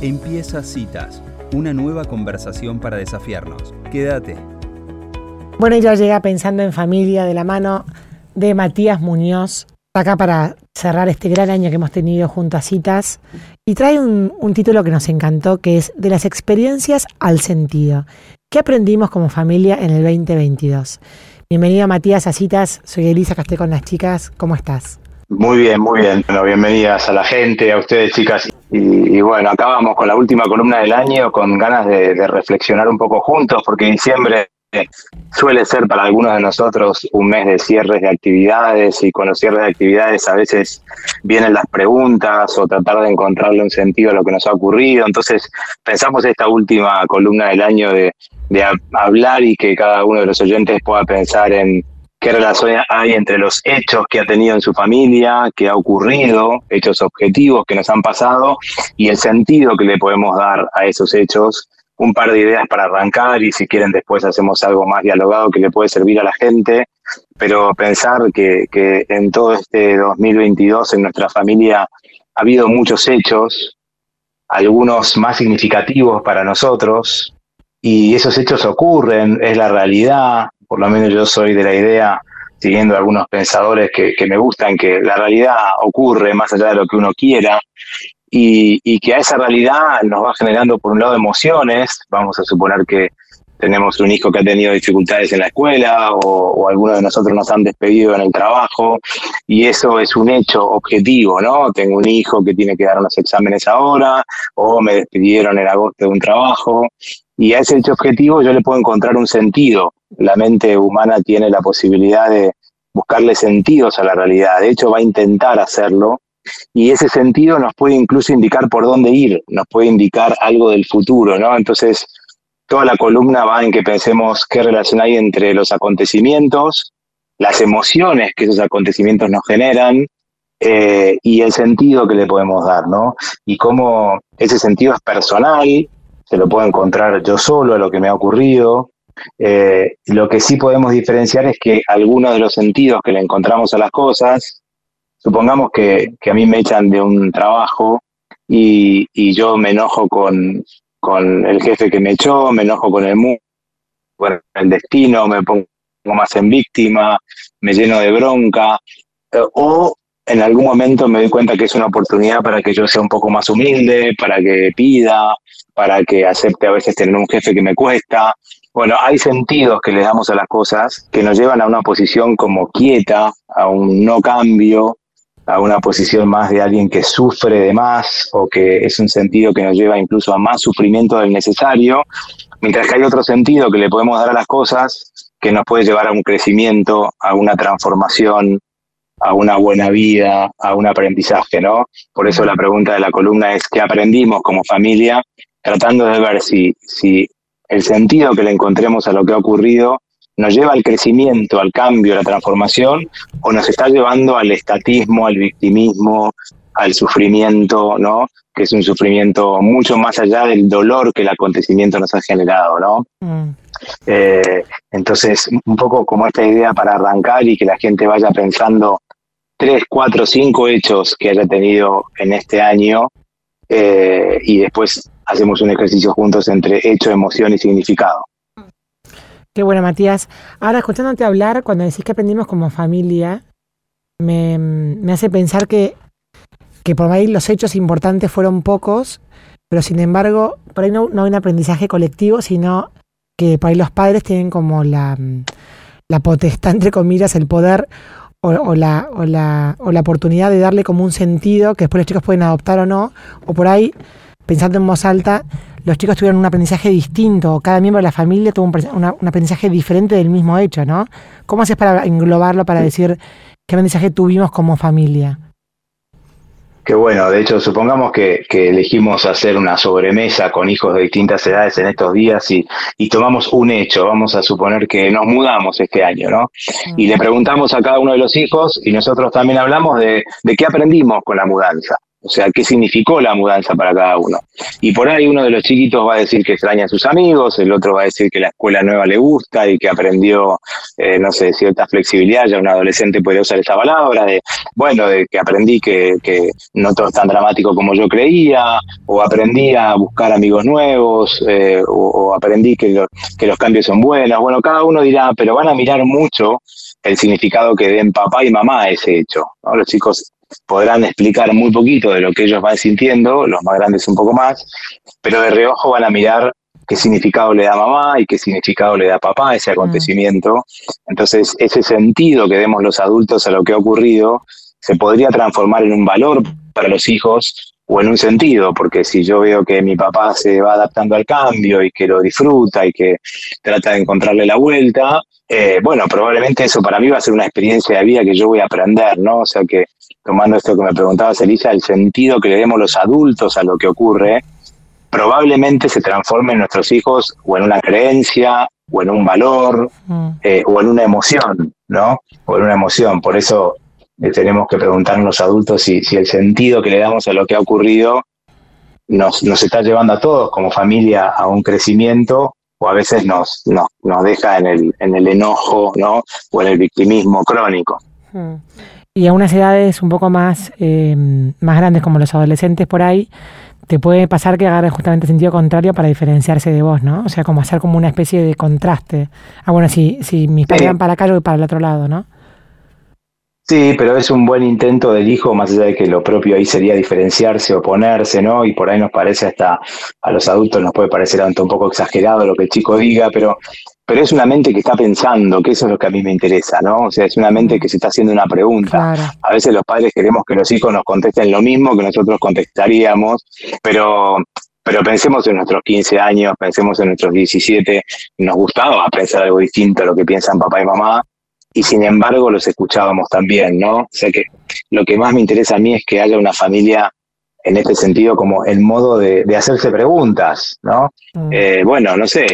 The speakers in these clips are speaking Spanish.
Empieza Citas, una nueva conversación para desafiarnos. Quédate. Bueno, ya llega pensando en familia de la mano de Matías Muñoz, acá para cerrar este gran año que hemos tenido junto a Citas, y trae un, título que nos encantó, que es De las experiencias al sentido. ¿Qué aprendimos como familia en el 2022? Bienvenido Matías a Citas, soy Elisa Casté con las chicas, ¿cómo estás? Muy bien, muy bien. Bueno, bienvenidas a la gente, a ustedes chicas. Y, bueno, acabamos con la última columna del año con ganas de, de reflexionar un poco juntos, porque diciembre suele ser para algunos de nosotros un mes de cierres de actividades y con los cierres de actividades a veces vienen las preguntas o tratar de encontrarle un sentido a lo que nos ha ocurrido. Entonces pensamos esta última columna del año de, de hablar y que cada uno de los oyentes pueda pensar en qué relación hay entre los hechos que ha tenido en su familia, que ha ocurrido, hechos objetivos que nos han pasado y el sentido que le podemos dar a esos hechos. Un par de ideas para arrancar y si quieren después hacemos algo más dialogado que le puede servir a la gente, pero pensar que, que en todo este 2022 en nuestra familia ha habido muchos hechos, algunos más significativos para nosotros, y esos hechos ocurren, es la realidad, por lo menos yo soy de la idea, siguiendo algunos pensadores que, me gustan, que la realidad ocurre más allá de lo que uno quiera y, y, que a esa realidad nos va generando, por un lado, emociones. Vamos a suponer que tenemos un hijo que ha tenido dificultades en la escuela o, o algunos de nosotros nos han despedido en el trabajo y eso es un hecho objetivo, ¿no? Tengo un hijo que tiene que dar unos exámenes ahora o me despidieron en agosto de un trabajo y a ese objetivo yo le puedo encontrar un sentido. La mente humana tiene la posibilidad de buscarle sentidos a la realidad. De hecho, va a intentar hacerlo. Y ese sentido nos puede incluso indicar por dónde ir, nos puede indicar algo del futuro, ¿no? Entonces, toda la columna va en que pensemos qué relación hay entre los acontecimientos, las emociones que esos acontecimientos nos generan eh, y el sentido que le podemos dar, ¿no? Y cómo ese sentido es personal, se lo puedo encontrar yo solo a lo que me ha ocurrido. Eh, lo que sí podemos diferenciar es que algunos de los sentidos que le encontramos a las cosas, supongamos que, que a mí me echan de un trabajo y, y yo me enojo con, con, el jefe que me echó, me enojo con el mundo, con el destino, me pongo más en víctima, me lleno de bronca, eh, o en algún momento me doy cuenta que es una oportunidad para que yo sea un poco más humilde, para que pida, para que acepte a veces tener un jefe que me cuesta. Bueno, hay sentidos que le damos a las cosas que nos llevan a una posición como quieta, a un no cambio, a una posición más de alguien que sufre de más o que es un sentido que nos lleva incluso a más sufrimiento del necesario, mientras que hay otro sentido que le podemos dar a las cosas que nos puede llevar a un crecimiento, a una transformación, a una buena vida, a un aprendizaje, ¿no? Por eso la pregunta de la columna es qué aprendimos como familia, tratando de ver si, si el sentido que le encontremos a lo que ha ocurrido nos lleva al crecimiento, al cambio, a la transformación, o nos está llevando al estatismo, al victimismo, al sufrimiento, ¿no? Que es un sufrimiento mucho más allá del dolor que el acontecimiento nos ha generado, ¿no? Mm. Eh, entonces, un poco como esta idea para arrancar y que la gente vaya pensando tres, cuatro, cinco hechos que haya tenido en este año eh, y después hacemos un ejercicio juntos entre hecho, emoción y significado. Qué bueno, Matías. Ahora, escuchándote hablar, cuando decís que aprendimos como familia, me, me hace pensar que, que por ahí los hechos importantes fueron pocos, pero sin embargo, por ahí no, no hay un aprendizaje colectivo, sino que por ahí los padres tienen como la, la potestad, entre comillas, el poder o, o, la, o, la, o la oportunidad de darle como un sentido que después los chicos pueden adoptar o no, o por ahí, pensando en voz alta, los chicos tuvieron un aprendizaje distinto, o cada miembro de la familia tuvo un, un aprendizaje diferente del mismo hecho, ¿no? ¿Cómo haces para englobarlo, para decir qué aprendizaje tuvimos como familia? Qué bueno, de hecho, supongamos que, que, elegimos hacer una sobremesa con hijos de distintas edades en estos días y, y, tomamos un hecho, vamos a suponer que nos mudamos este año, ¿no? Y le preguntamos a cada uno de los hijos y nosotros también hablamos de, de qué aprendimos con la mudanza. O sea, ¿qué significó la mudanza para cada uno? Y por ahí uno de los chiquitos va a decir que extraña a sus amigos, el otro va a decir que la escuela nueva le gusta y que aprendió, eh, no sé, cierta flexibilidad, ya un adolescente puede usar esa palabra, de, bueno, de que aprendí que, no todo es tan dramático como yo creía, o aprendí a buscar amigos nuevos, eh, o, aprendí que, que los cambios son buenos. Bueno, cada uno dirá, pero van a mirar mucho el significado que den papá y mamá a ese hecho. ¿no? Los chicos podrán explicar muy poquito de lo que ellos van sintiendo, los más grandes un poco más, pero de reojo van a mirar qué significado le da mamá y qué significado le da papá a ese mm. acontecimiento. Entonces, ese sentido que demos los adultos a lo que ha ocurrido se podría transformar en un valor para los hijos o en un sentido, porque si yo veo que mi papá se va adaptando al cambio y que lo disfruta y que trata de encontrarle la vuelta, eh, bueno, probablemente eso para mí va a ser una experiencia de vida que yo voy a aprender, ¿no? O sea que, tomando esto que me preguntabas, Elisa, el sentido que le demos los adultos a lo que ocurre, probablemente se transforme en nuestros hijos o en una creencia, o en un valor, mm. eh, o en una emoción, ¿no? O en una emoción. Por eso tenemos que preguntarnos los adultos si, si el sentido que le damos a lo que ha ocurrido nos, nos está llevando a todos como familia a un crecimiento o a veces nos, nos, nos deja en el, en el enojo ¿no? o en el victimismo crónico. Hmm. Y a unas edades un poco más, eh, más grandes como los adolescentes por ahí, te puede pasar que agarren justamente sentido contrario para diferenciarse de vos, ¿no? O sea, como hacer como una especie de contraste. Ah, bueno, si, si mis padres van para acá, yo voy para el otro lado, ¿no? Sí, pero es un buen intento del hijo, más allá de que lo propio ahí sería diferenciarse, oponerse, ¿no? Y por ahí nos parece hasta, a los adultos nos puede parecer un poco exagerado lo que el chico diga, pero, pero es una mente que está pensando, que eso es lo que a mí me interesa, ¿no? O sea, es una mente que se está haciendo una pregunta. A veces los padres queremos que los hijos nos contesten lo mismo que nosotros contestaríamos, pero pero pensemos en nuestros 15 años, pensemos en nuestros 17, nos gustaba pensar algo distinto a lo que piensan papá y mamá, y sin embargo los escuchábamos también, ¿no? O sea que lo que más me interesa a mí es que haya una familia en este sentido como el modo de, hacerse preguntas, ¿no? Mm. Eh, bueno, no sé,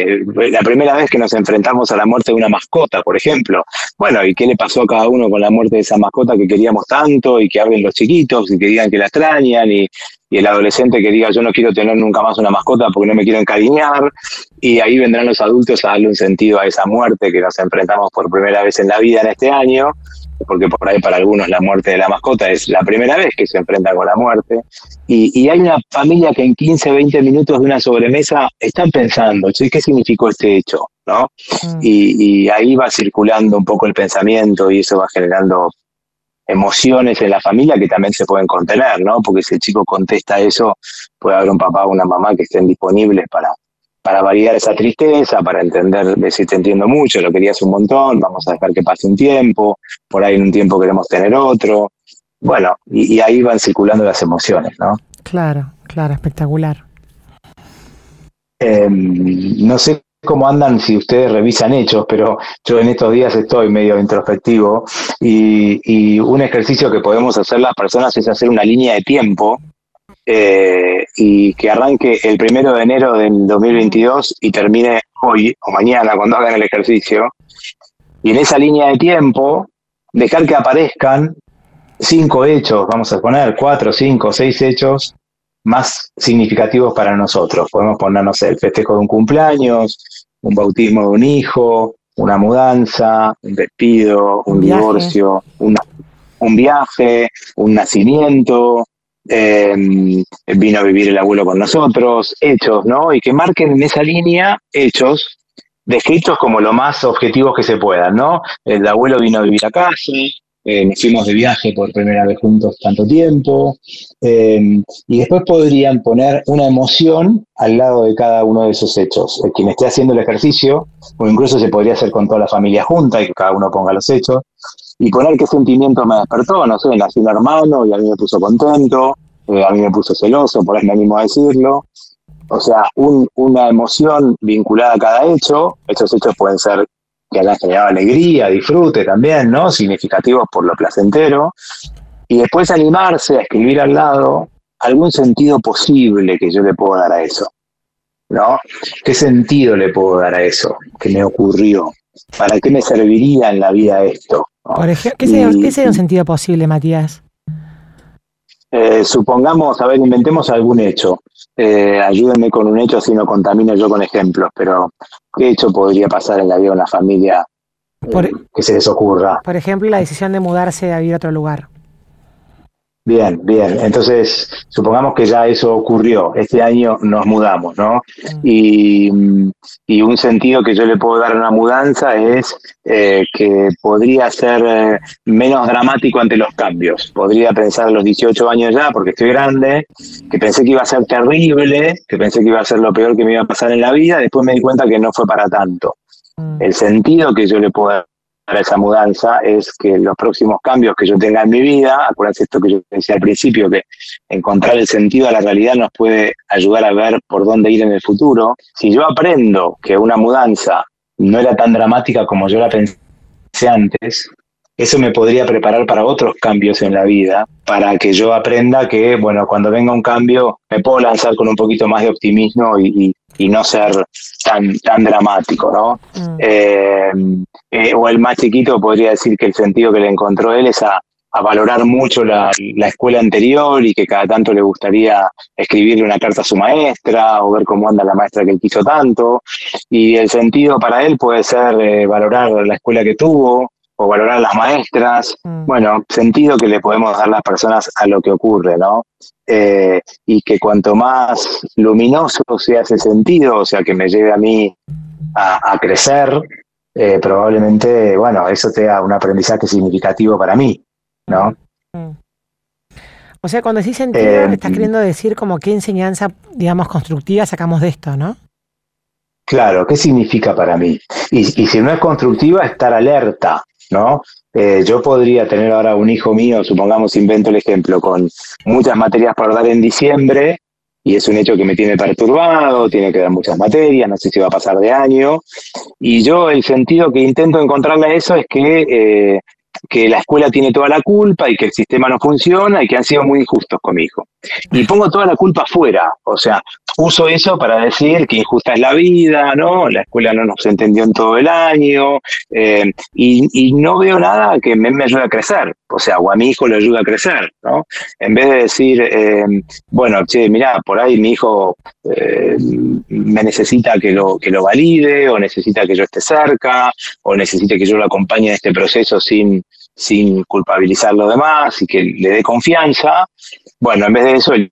la primera vez que nos enfrentamos a la muerte de una mascota, por ejemplo, bueno, ¿y qué le pasó a cada uno con la muerte de esa mascota que queríamos tanto y que hablen los chiquitos y que digan que la extrañan y, y el adolescente que diga yo no quiero tener nunca más una mascota porque no me quiero encariñar, y ahí vendrán los adultos a darle un sentido a esa muerte que nos enfrentamos por primera vez en la vida en este año, porque por ahí para algunos la muerte de la mascota es la primera vez que se enfrenta con la muerte, y, hay una familia que en 15, 20 minutos de una sobremesa están pensando, ¿qué significó este hecho? ¿no? Mm. Y, y ahí va circulando un poco el pensamiento y eso va generando emociones en la familia que también se pueden contener, ¿no? Porque si el chico contesta eso, puede haber un papá o una mamá que estén disponibles para, para variar esa tristeza, para entender, decir, te entiendo mucho, lo querías un montón, vamos a dejar que pase un tiempo, por ahí en un tiempo queremos tener otro. Bueno, y, ahí van circulando las emociones, ¿no? Claro, claro, espectacular. Em, no sé cómo andan si ustedes revisan hechos, pero yo en estos días estoy medio introspectivo y, un ejercicio que podemos hacer las personas es hacer una línea de tiempo eh, y que arranque el primero de enero del 2022 y termine hoy o mañana cuando hagan el ejercicio. Y en esa línea de tiempo, dejar que aparezcan cinco hechos, vamos a poner cuatro, cinco, seis hechos más significativos para nosotros. Podemos ponernos el festejo de un cumpleaños, un bautismo de un hijo, una mudanza, un despido, un, divorcio, un viaje, un nacimiento, em, vino a vivir el abuelo con nosotros, hechos, ¿no? Y que marquen en esa línea hechos descritos como lo más objetivos que se puedan, ¿no? El abuelo vino a vivir a casa, eh, nos fuimos de viaje por primera vez juntos tanto tiempo, eh, y después podrían poner una emoción al lado de cada uno de esos hechos. Eh, quien esté haciendo el ejercicio, o incluso se podría hacer con toda la familia junta y que cada uno ponga los hechos, y poner qué sentimiento me despertó, no sé, nací un hermano y a mí me puso contento, a mí me puso celoso, por ahí me animo a decirlo. O sea, una emoción vinculada a cada hecho, esos hechos pueden ser que hayan generado alegría, disfrute también, ¿no? Significativos por lo placentero. Y después animarse a escribir al lado algún sentido posible que yo le puedo dar a eso, ¿no? ¿Qué sentido le puedo dar a eso que me ocurrió? ¿Para qué me serviría en la vida esto? Por ejemplo, ¿qué, sería, un sentido posible, Matías? Eh, supongamos, a ver, inventemos algún hecho. Eh, ayúdenme con un hecho, si no contamino yo con ejemplos, pero ¿qué hecho podría pasar en la vida de una familia eh, que se les ocurra? Por ejemplo, la decisión de mudarse a vivir a otro lugar. Bien, bien. Entonces, supongamos que ya eso ocurrió. Este año nos mudamos, ¿no? Mm. Y, y un sentido que yo le puedo dar a una mudanza es eh, que podría ser eh, menos dramático ante los cambios. Podría pensar a los 18 años ya, porque estoy grande, que pensé que iba a ser terrible, que pensé que iba a ser lo peor que me iba a pasar en la vida. Después me di cuenta que no fue para tanto. Mm. El sentido que yo le puedo dar para esa mudanza es que los próximos cambios que yo tenga en mi vida, acuérdense esto que yo decía al principio, que encontrar el sentido a la realidad nos puede ayudar a ver por dónde ir en el futuro. Si yo aprendo que una mudanza no era tan dramática como yo la pensé antes, eso me podría preparar para otros cambios en la vida, para que yo aprenda que, bueno, cuando venga un cambio me puedo lanzar con un poquito más de optimismo y, no ser tan, tan dramático, ¿no? Mm. Eh, eh, o el más chiquito podría decir que el sentido que le encontró él es a, valorar mucho la, la, escuela anterior y que cada tanto le gustaría escribirle una carta a su maestra o ver cómo anda la maestra que él quiso tanto. Y el sentido para él puede ser eh, valorar la escuela que tuvo, o valorar a las maestras, mm. bueno, sentido que le podemos dar las personas a lo que ocurre, ¿no? Eh, y que cuanto más luminoso sea ese sentido, o sea, que me lleve a mí a, crecer, eh, probablemente, bueno, eso sea un aprendizaje significativo para mí, ¿no? Mm. O sea, cuando decís sentido, eh, estás queriendo decir como qué enseñanza, digamos, constructiva sacamos de esto, ¿no? Claro, ¿qué significa para mí? Y, y si no es constructiva, estar alerta, ¿no? Eh, yo podría tener ahora un hijo mío, supongamos, invento el ejemplo, con muchas materias para dar en diciembre, y es un hecho que me tiene perturbado, tiene que dar muchas materias, no sé si va a pasar de año, y yo el sentido que intento encontrarle a eso es que, eh, que la escuela tiene toda la culpa y que el sistema no funciona y que han sido muy injustos con mi hijo. Y pongo toda la culpa afuera, o sea, uso eso para decir que injusta es la vida, ¿no? La escuela no nos entendió en todo el año eh, y, no veo nada que me, ayude a crecer, o sea, o a mi hijo le ayude a crecer, ¿no? En vez de decir, eh, bueno, che, mira, por ahí mi hijo eh, me necesita que lo, que lo valide o necesita que yo esté cerca o necesita que yo lo acompañe en este proceso sin, sin culpabilizar a los demás y que le dé confianza. Bueno, en vez de eso, el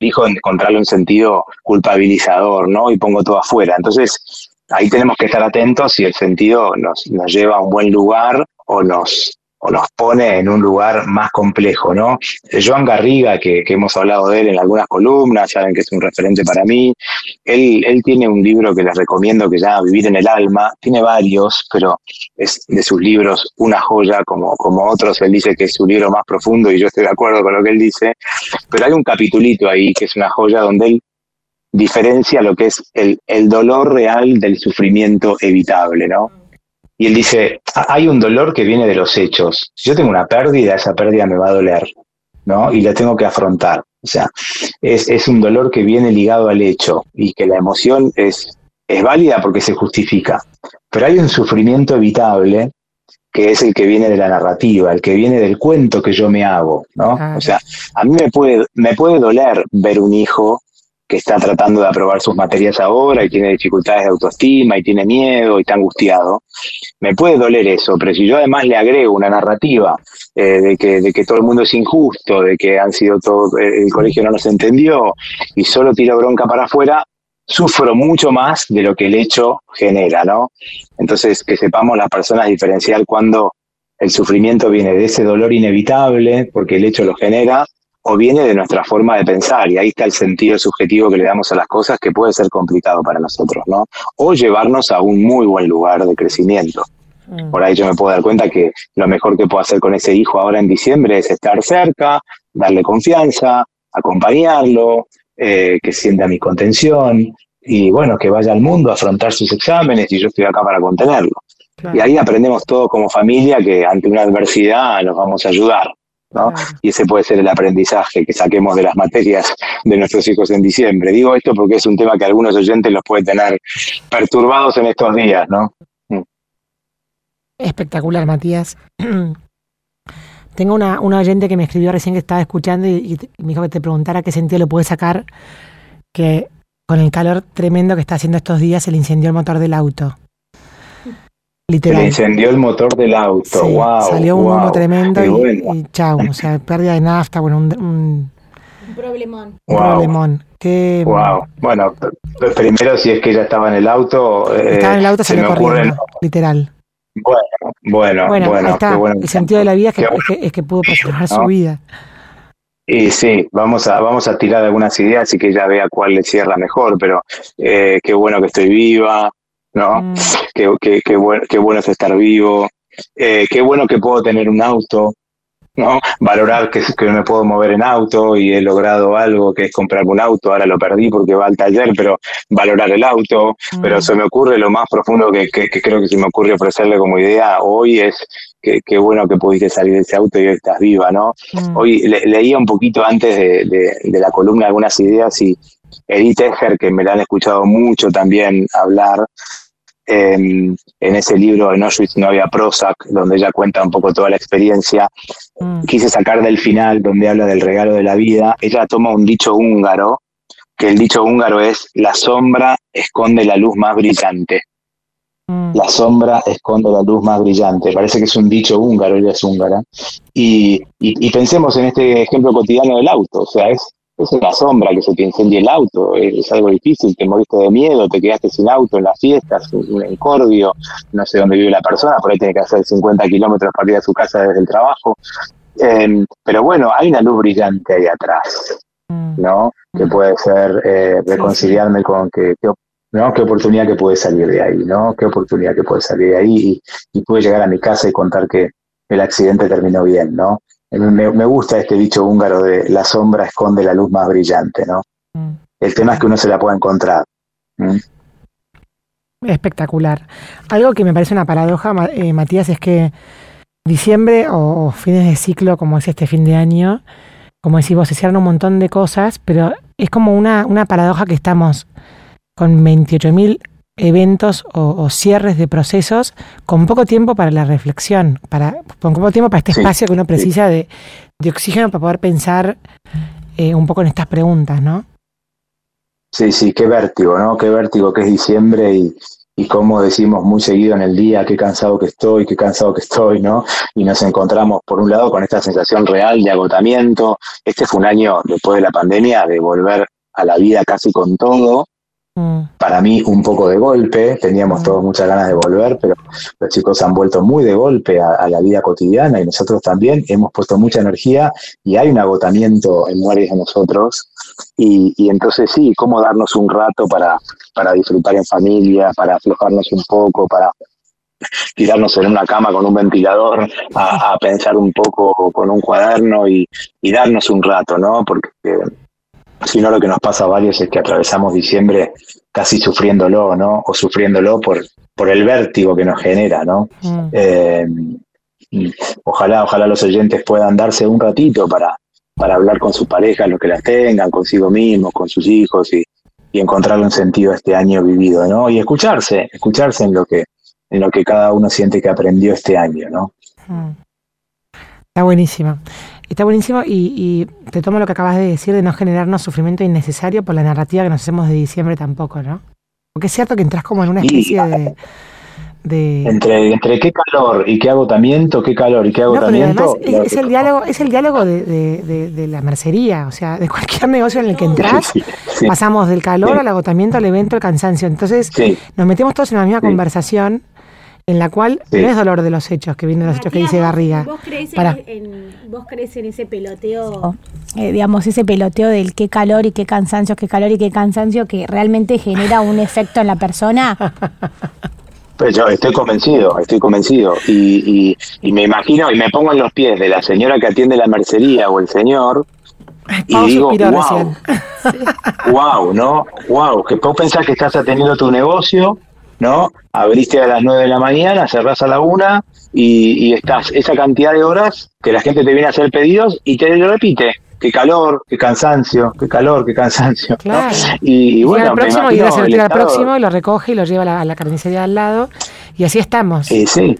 elijo encontrarle un sentido culpabilizador, ¿no? Y pongo todo afuera. Entonces, ahí tenemos que estar atentos si el sentido nos, nos lleva a un buen lugar o nos, o nos pone en un lugar más complejo, ¿no? Joan Garriga, que, hemos hablado de él en algunas columnas, saben que es un referente para mí, él, tiene un libro que les recomiendo que se llama Vivir en el Alma, tiene varios, pero es de sus libros una joya, como, otros, él dice que es su libro más profundo y yo estoy de acuerdo con lo que él dice, pero hay un capitulito ahí que es una joya donde él diferencia lo que es el, el dolor real del sufrimiento evitable, ¿no? Y él dice, hay un dolor que viene de los hechos. Si yo tengo una pérdida, esa pérdida me va a doler, ¿no? Y la tengo que afrontar. O sea, es, es un dolor que viene ligado al hecho y que la emoción es, es válida porque se justifica. Pero hay un sufrimiento evitable que es el que viene de la narrativa, el que viene del cuento que yo me hago, ¿no? O sea, a mí me puede, me puede doler ver un hijo que está tratando de aprobar sus materias ahora y tiene dificultades de autoestima y tiene miedo y está angustiado, me puede doler eso, pero si yo además le agrego una narrativa eh, de, que, de que todo el mundo es injusto, de que han sido todo, eh, el colegio no nos entendió y solo tiro bronca para afuera, sufro mucho más de lo que el hecho genera, ¿no? Entonces, que sepamos las personas diferenciar cuando el sufrimiento viene de ese dolor inevitable, porque el hecho lo genera, o viene de nuestra forma de pensar, y ahí está el sentido subjetivo que le damos a las cosas que puede ser complicado para nosotros, ¿no? O llevarnos a un muy buen lugar de crecimiento. Mm. Por ahí yo me puedo dar cuenta que lo mejor que puedo hacer con ese hijo ahora en diciembre es estar cerca, darle confianza, acompañarlo, eh, que sienta mi contención y bueno, que vaya al mundo a afrontar sus exámenes y yo estoy acá para contenerlo. Y ahí aprendemos todo como familia que ante una adversidad nos vamos a ayudar. Y ese puede ser el aprendizaje que saquemos de las materias de nuestros hijos en diciembre. Digo esto porque es un tema que algunos oyentes los puede tener perturbados en estos días, ¿no? Mm. Espectacular, Matías. Tengo una, una oyente que me escribió recién que estaba escuchando y, y me dijo que te preguntara qué sentido le puede sacar que con el calor tremendo que está haciendo estos días se le incendió el motor del auto. Se Literal. le incendió el motor del auto. Sí, wow. salió un humo wow, tremendo qué y, bueno. y chau, o sea, pérdida de nafta, bueno, un, un Un problemón. Wow. problemón. Qué- Wow. Bueno, primero si es que ella estaba en el auto. eh, Estaba en el auto, se salió me corriendo, literal. Bueno, bueno, Bueno, bueno, ahí está. qué bueno. El sentido de la vida es que, es que, es que pudo preservar su ¿no? vida. Y sí, vamos a, vamos a tirar algunas ideas y que ella vea cuál le cierra mejor, pero eh, qué bueno que estoy viva, ¿no? Mm, Qué, qué, qué, bueno, qué bueno es estar vivo, eh, qué bueno que puedo tener un auto, ¿no? Valorar que, que me puedo mover en auto y he logrado algo que es comprarme un auto, ahora lo perdí porque va al taller, pero valorar el auto, pero mm, se me ocurre lo más profundo que, que, que creo que se me ocurre ofrecerle como idea hoy es que qué bueno que pudiste salir de ese auto y hoy estás viva, ¿no? mm. Hoy le- leía un poquito antes de, de- de la columna algunas ideas y Edith Eger, que me la han escuchado mucho también hablar, en ese libro En Auschwitz no había Prozac, donde ella cuenta un poco toda la experiencia, Mm, quise sacar del final, donde habla del regalo de la vida, ella toma un dicho húngaro, que el dicho húngaro es, la sombra esconde la luz más brillante. mm. La sombra esconde la luz más brillante. Parece que es un dicho húngaro, ella es húngara. Y, y, y pensemos en este ejemplo cotidiano del auto. O sea, es, es una sombra que se te incendie el auto. Es, algo difícil. Te moriste de miedo, te quedaste sin auto en las fiestas, un encordio. No sé dónde vive la persona, por ahí tiene que hacer 50 kilómetros para ir a su casa desde el trabajo. Em, pero bueno, hay una luz brillante ahí atrás. Mm, ¿no? Que puede ser eh, reconciliarme con que, que- ¿no? Qué oportunidad que puede salir de ahí, ¿no? Qué oportunidad que puede salir de ahí y, y pude llegar a mi casa y contar que el accidente terminó bien, ¿no? Me, me gusta este dicho húngaro de la sombra esconde la luz más brillante, ¿no? mm. El tema es que uno se la pueda encontrar. ¿Mm? Espectacular. Algo que me parece una paradoja, eh, Matías, es que diciembre o, o fines de ciclo, como es este fin de año, como decís vos, se cierran un montón de cosas, pero es como una, una paradoja que estamos con 28.000 eventos o, o cierres de procesos con poco tiempo para la reflexión, para, con poco tiempo para este Sí, espacio que uno precisa de, de oxígeno para poder pensar eh, un poco en estas preguntas, ¿no? Sí, sí, qué vértigo, ¿no? Qué vértigo que es diciembre y, y como decimos muy seguido en el día, qué cansado que estoy, qué cansado que estoy, ¿no? Y nos encontramos, por un lado, con esta sensación real de agotamiento. Este fue un año después de la pandemia de volver a la vida casi con todo. Mm, Para mí, un poco de golpe, teníamos Mm. todos muchas ganas de volver, pero los chicos han vuelto muy de golpe a, a la vida cotidiana y nosotros también hemos puesto mucha energía y hay un agotamiento en varios de nosotros. Y, y entonces sí, cómo darnos un rato para, para disfrutar en familia, para aflojarnos un poco, para tirarnos en una cama con un ventilador, a, a pensar un poco con un cuaderno y, y darnos un rato, ¿no? Porque si no lo que nos pasa a varios es que atravesamos diciembre casi sufriéndolo, ¿no? O sufriéndolo por, por el vértigo que nos genera, ¿no? mm. Eh, y ojalá, ojalá los oyentes puedan darse un ratito para, para hablar con sus parejas, los que las tengan, consigo mismos, con sus hijos y, y encontrar un sentido a este año vivido, ¿no? Y escucharse, escucharse en lo que, en lo que cada uno siente que aprendió este año, ¿no? Mm. Está buenísimo. Está buenísimo y, y te tomo lo que acabas de decir de no generarnos sufrimiento innecesario por la narrativa que nos hacemos de diciembre tampoco, ¿no? Porque es cierto que entras como en una Y- especie de... de Entre, entre qué calor y qué agotamiento, qué calor y qué no, pero agotamiento. es, es el diálogo, es el diálogo de, de- de- de la mercería, o sea, de cualquier negocio en el que entras, Sí, sí, pasamos del calor Sí. al agotamiento, al evento, al cansancio. Entonces nos metemos todos en la misma conversación en la cual Sí. no es dolor de los hechos, que viene de los hechos que Matías, dice Garriga. ¿Vos crees, en, en- vos crees en ese peloteo, eh, digamos, ese peloteo del qué calor y qué cansancio, qué calor y qué cansancio que realmente genera un efecto en la persona? Pues yo estoy convencido, estoy convencido. Y, y, y me imagino y me pongo en los pies de la señora que atiende la mercería o el señor y Pau digo, wow, recién. wow, ¿no? Wow, que vos pensás que estás atendiendo tu negocio, ¿no? Abriste a las 9 de la mañana, cerrás a la una y, y estás esa cantidad de horas que la gente te viene a hacer pedidos y te lo repite. Qué calor, qué cansancio, qué calor, qué cansancio. Y, y Y bueno, al próximo y al estado- próximo y lo recoge y lo lleva a la, a la carnicería al lado. Y así estamos. Sí, sí,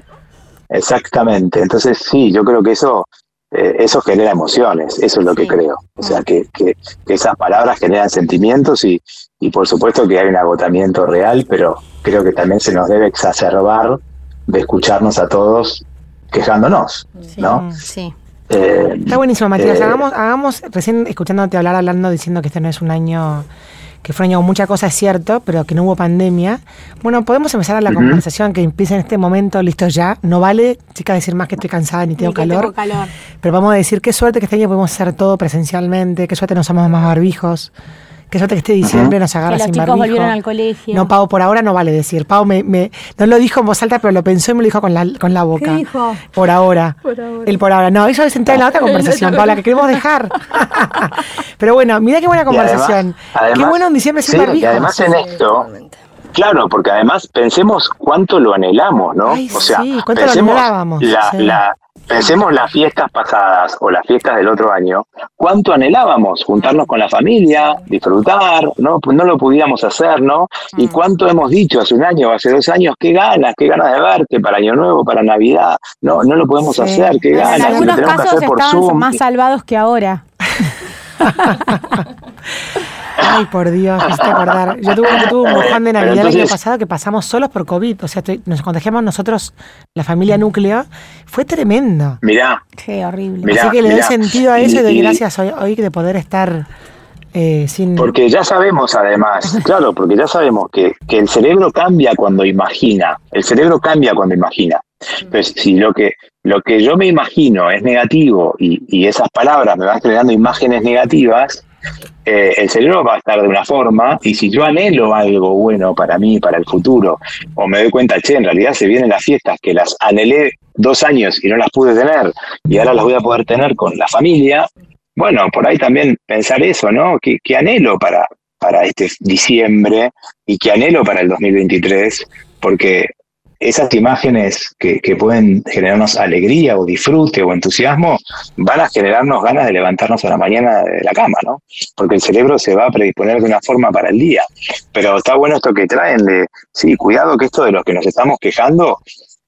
exactamente. Entonces, sí, yo creo que eso eh, eso genera emociones, eso es lo que creo. O sea, que, que, esas palabras generan sentimientos y, y por supuesto que hay un agotamiento real, pero creo que también se nos debe exacerbar de escucharnos a todos quejándonos, ¿no? Sí. Eh, Está buenísimo, Matías. Eh, hagamos, hagamos, recién escuchándote hablar, hablando, diciendo que este no es un año que fue un año con mucha cosa, es cierto, pero que no hubo pandemia. Bueno, podemos empezar a la conversación que empieza en este momento, listo ya. No vale, chicas, decir más que estoy cansada ni tengo, calor, calor. Pero vamos a decir qué suerte que este año podemos hacer todo presencialmente, qué suerte nos somos más barbijos. Qué suerte que este diciembre nos agarra que los chicos volvieron al colegio. No, Pau, por ahora no vale decir. Pau me, me, no lo dijo en voz alta, pero lo pensó y me lo dijo con la, con la boca. ¿Qué dijo? Por ahora. Por ahora. El por ahora. No, eso es entrar en la otra conversación, Paula, que queremos dejar. pero bueno, mira qué buena conversación. qué bueno en diciembre sin sí, Y además en esto... Claro, porque además pensemos cuánto lo anhelamos, ¿no? o sea, sí, cuánto lo anhelábamos. La, la, Pensemos las fiestas pasadas o las fiestas del otro año, cuánto anhelábamos juntarnos con la familia, disfrutar, no, no lo pudiéramos hacer, ¿no? Y mm. cuánto hemos dicho hace un año, hace dos años, qué ganas, qué ganas de verte para Año Nuevo, para Navidad, no, no lo podemos hacer, qué ganas. En algunos casos estaban más salvados que ahora. Ay, por Dios, me acordar. Yo tuve, un mojón de Navidad el año pasado que pasamos solos por COVID. O sea, nos contagiamos nosotros, la familia núcleo. Fue tremendo. Mirá. Qué horrible. Así que le doy sentido a eso y doy gracias hoy, de poder estar eh, sin... Porque ya sabemos además, claro, porque ya sabemos que, que el cerebro cambia cuando imagina. El cerebro cambia cuando imagina. Entonces, si lo que, lo que yo me imagino es negativo y, y esas palabras me van generando imágenes negativas, eh, el cerebro va a estar de una forma y si yo anhelo algo bueno para mí, para el futuro, o me doy cuenta, che, en realidad se vienen las fiestas que las anhelé dos años y no las pude tener y ahora las voy a poder tener con la familia, bueno, por ahí también pensar eso, ¿no? ¿Qué, anhelo para, para este diciembre y qué anhelo para el 2023? Porque esas imágenes que, pueden generarnos alegría o disfrute o entusiasmo van a generarnos ganas de levantarnos a la mañana de la cama, ¿no? Porque el cerebro se va a predisponer de una forma para el día. Pero está bueno esto que traen de, sí, cuidado que esto de los que nos estamos quejando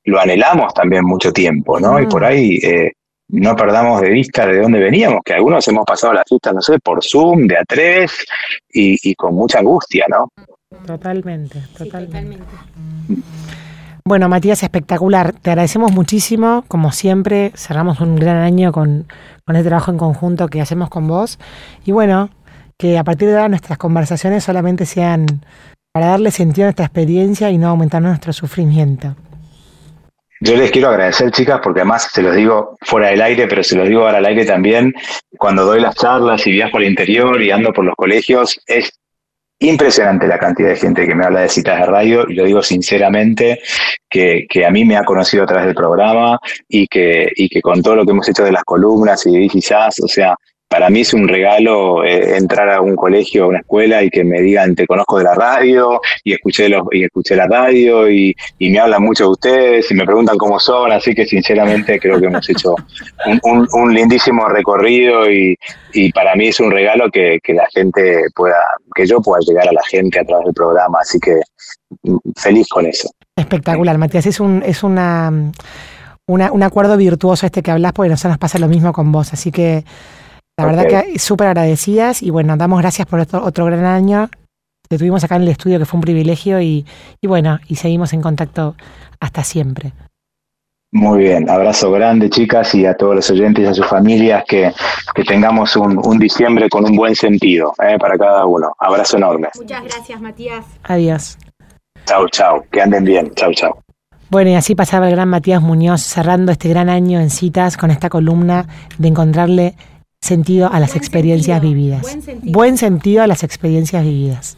lo anhelamos también mucho tiempo, ¿no? Y por ahí eh, no perdamos de vista de dónde veníamos, que algunos hemos pasado la fiesta, no sé, por Zoom, de a tres y, con mucha angustia, ¿no? Totalmente, totalmente. Bueno, Matías, espectacular. Te agradecemos muchísimo. Como siempre, cerramos un gran año con, con este trabajo en conjunto que hacemos con vos. Y bueno, que a partir de ahora nuestras conversaciones solamente sean para darle sentido a nuestra experiencia y no aumentar nuestro sufrimiento. Yo les quiero agradecer, chicas, porque además se los digo fuera del aire, pero se los digo ahora al aire también. Cuando doy las charlas y viajo al interior y ando por los colegios, es impresionante la cantidad de gente que me habla de citas de radio y lo digo sinceramente que, que, a mí me ha conocido a través del programa y que, y que con todo lo que hemos hecho de las columnas y quizás, o sea, para mí es un regalo eh, entrar a un colegio, a una escuela y que me digan te conozco de la radio y escuché los, y escuché la radio y, y me hablan mucho de ustedes y me preguntan cómo son, así que sinceramente creo que hemos hecho un, un, lindísimo recorrido y, y, para mí es un regalo que, que la gente pueda, que yo pueda llegar a la gente a través del programa, así que mm, feliz con eso. Espectacular, Matías, es un, es una, una un acuerdo virtuoso este que hablas, porque nosotros nos pasa lo mismo con vos, así que la verdad que súper agradecidas y bueno, damos gracias por otro, gran año. Te tuvimos acá en el estudio que fue un privilegio y, bueno, y seguimos en contacto hasta siempre. Muy bien, abrazo grande chicas y a todos los oyentes y a sus familias que, que tengamos un, un, diciembre con un buen sentido eh, para cada uno. Abrazo enorme. Muchas gracias Matías. Adiós. Chau, chau, que anden bien. Chau, chau. Bueno, y así pasaba el gran Matías Muñoz cerrando este gran año en citas con esta columna de encontrarle sentido a las experiencias vividas. Buen sentido a las experiencias vividas.